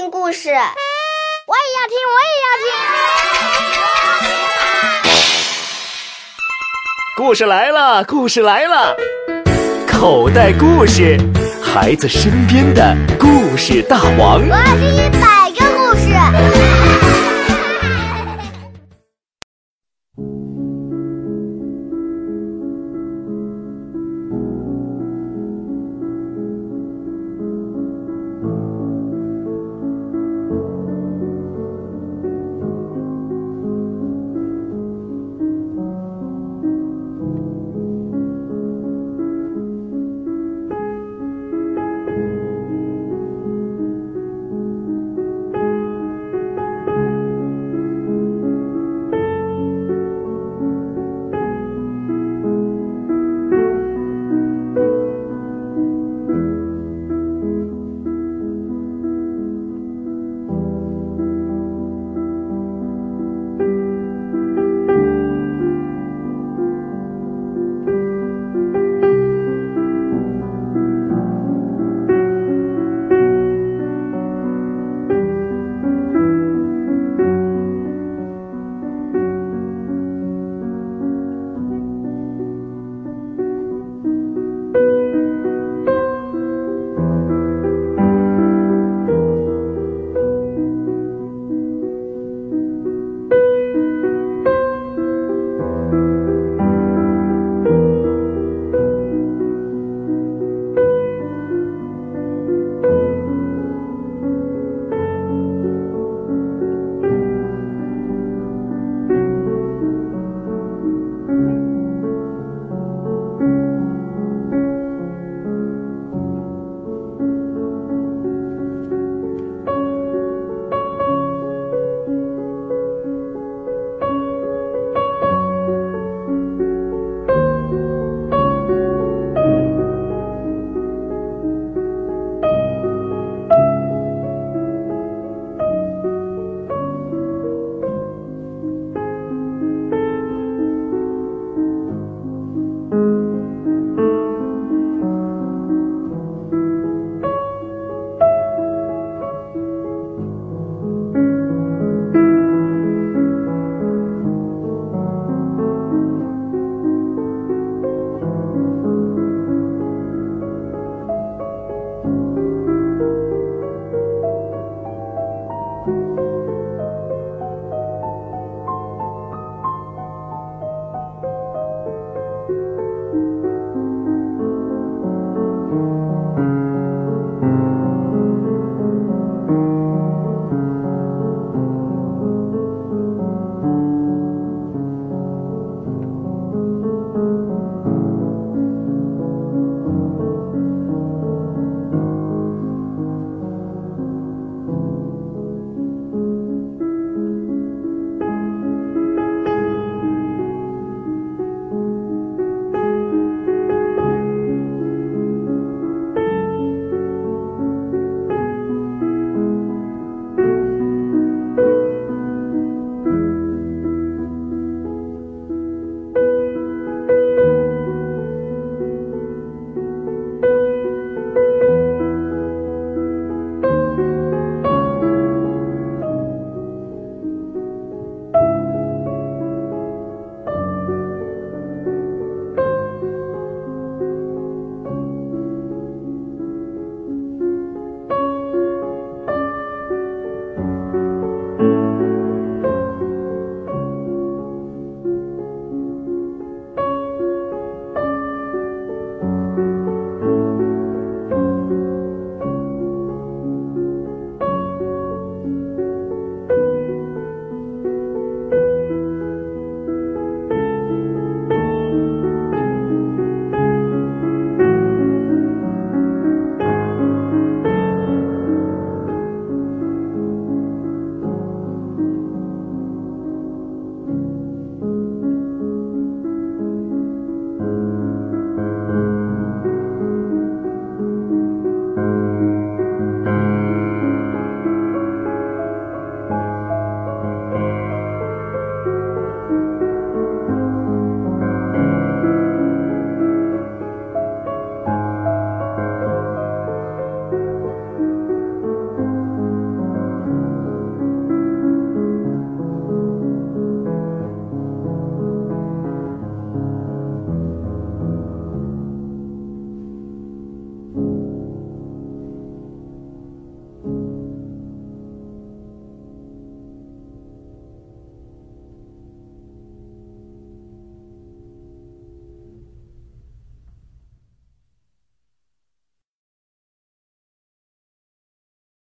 听故事。我也要听我也要听。故事来了故事来了。口袋故事孩子身边的故事大王。我要听一百个故事。